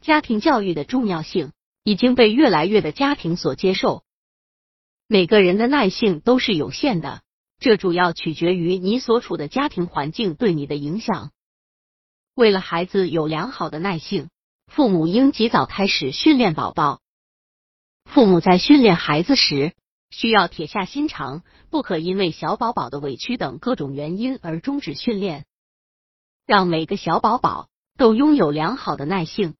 家庭教育的重要性已经被越来越的家庭所接受。每个人的耐性都是有限的，这主要取决于你所处的家庭环境对你的影响。为了孩子有良好的耐性，父母应及早开始训练宝宝。父母在训练孩子时，需要铁下心肠，不可因为小宝宝的委屈等各种原因而终止训练，让每个小宝宝都拥有良好的耐性。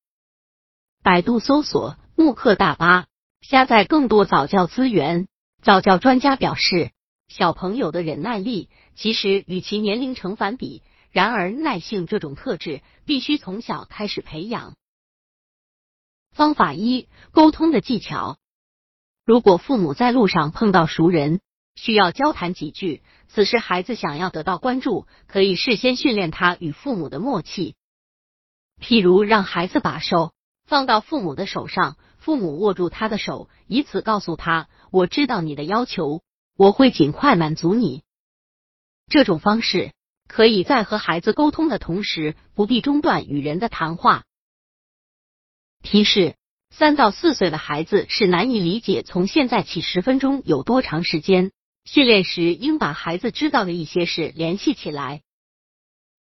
百度搜索“慕课大巴”，下载更多早教资源。早教专家表示，小朋友的忍耐力其实与其年龄成反比。然而，耐性这种特质必须从小开始培养。方法一：沟通的技巧。如果父母在路上碰到熟人，需要交谈几句，此时孩子想要得到关注，可以事先训练他与父母的默契。譬如，让孩子把手放到父母的手上，父母握住他的手，以此告诉他：“我知道你的要求，我会尽快满足你。”这种方式。可以在和孩子沟通的同时，不必中断与人的谈话。提示：三到四岁的孩子是难以理解从现在起十分钟有多长时间。训练时应把孩子知道的一些事联系起来，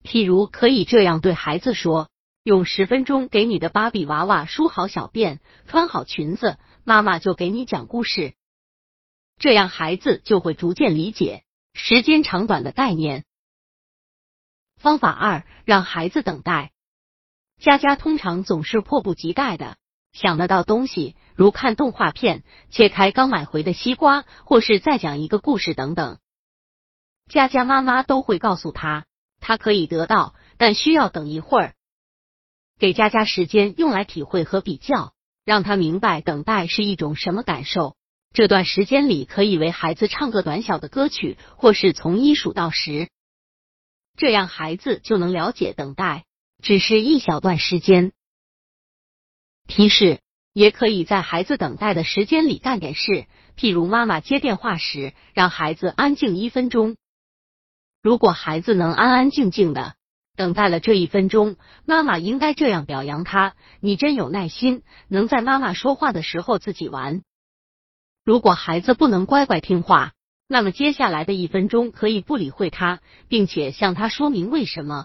譬如可以这样对孩子说：“用十分钟给你的芭比娃娃梳好小辫，穿好裙子，妈妈就给你讲故事。”这样孩子就会逐渐理解时间长短的概念。方法二，让孩子等待。佳佳通常总是迫不及待的想得到东西，如看动画片、切开刚买回的西瓜，或是再讲一个故事等等。佳佳妈妈都会告诉他，他可以得到，但需要等一会儿，给佳佳时间用来体会和比较，让他明白等待是一种什么感受。这段时间里，可以为孩子唱个短小的歌曲，或是从一数到十。这样孩子就能了解等待只是一小段时间。提示：也可以在孩子等待的时间里干点事，譬如妈妈接电话时，让孩子安静一分钟。如果孩子能安安静静的等待了这一分钟，妈妈应该这样表扬他：你真有耐心，能在妈妈说话的时候自己玩。如果孩子不能乖乖听话。那么接下来的一分钟可以不理会他，并且向他说明为什么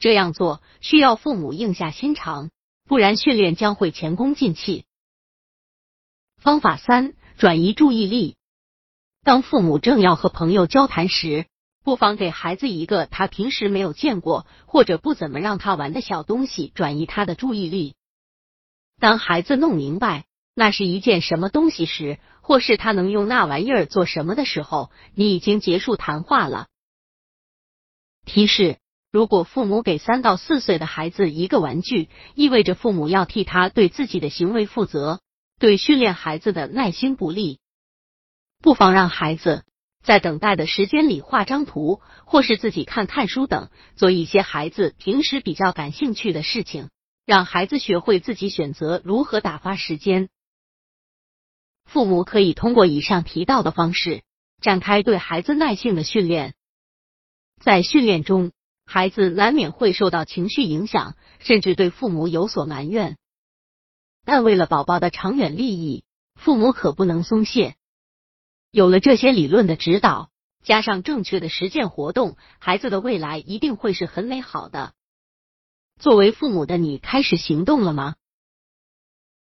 这样做需要父母硬下心肠，不然训练将会前功尽弃。方法三：转移注意力。当父母正要和朋友交谈时，不妨给孩子一个他平时没有见过或者不怎么让他玩的小东西，转移他的注意力。当孩子弄明白。那是一件什么东西时，或是他能用那玩意儿做什么的时候，你已经结束谈话了。提示：如果父母给三到四岁的孩子一个玩具，意味着父母要替他对自己的行为负责，对训练孩子的耐心不利。不妨让孩子在等待的时间里画张图，或是自己看看书等，做一些孩子平时比较感兴趣的事情，让孩子学会自己选择如何打发时间。父母可以通过以上提到的方式展开对孩子耐性的训练。在训练中，孩子难免会受到情绪影响，甚至对父母有所埋怨。但为了宝宝的长远利益，父母可不能松懈。有了这些理论的指导，加上正确的实践活动，孩子的未来一定会是很美好的。作为父母的你，开始行动了吗？